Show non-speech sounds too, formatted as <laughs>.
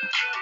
Thank <laughs> you.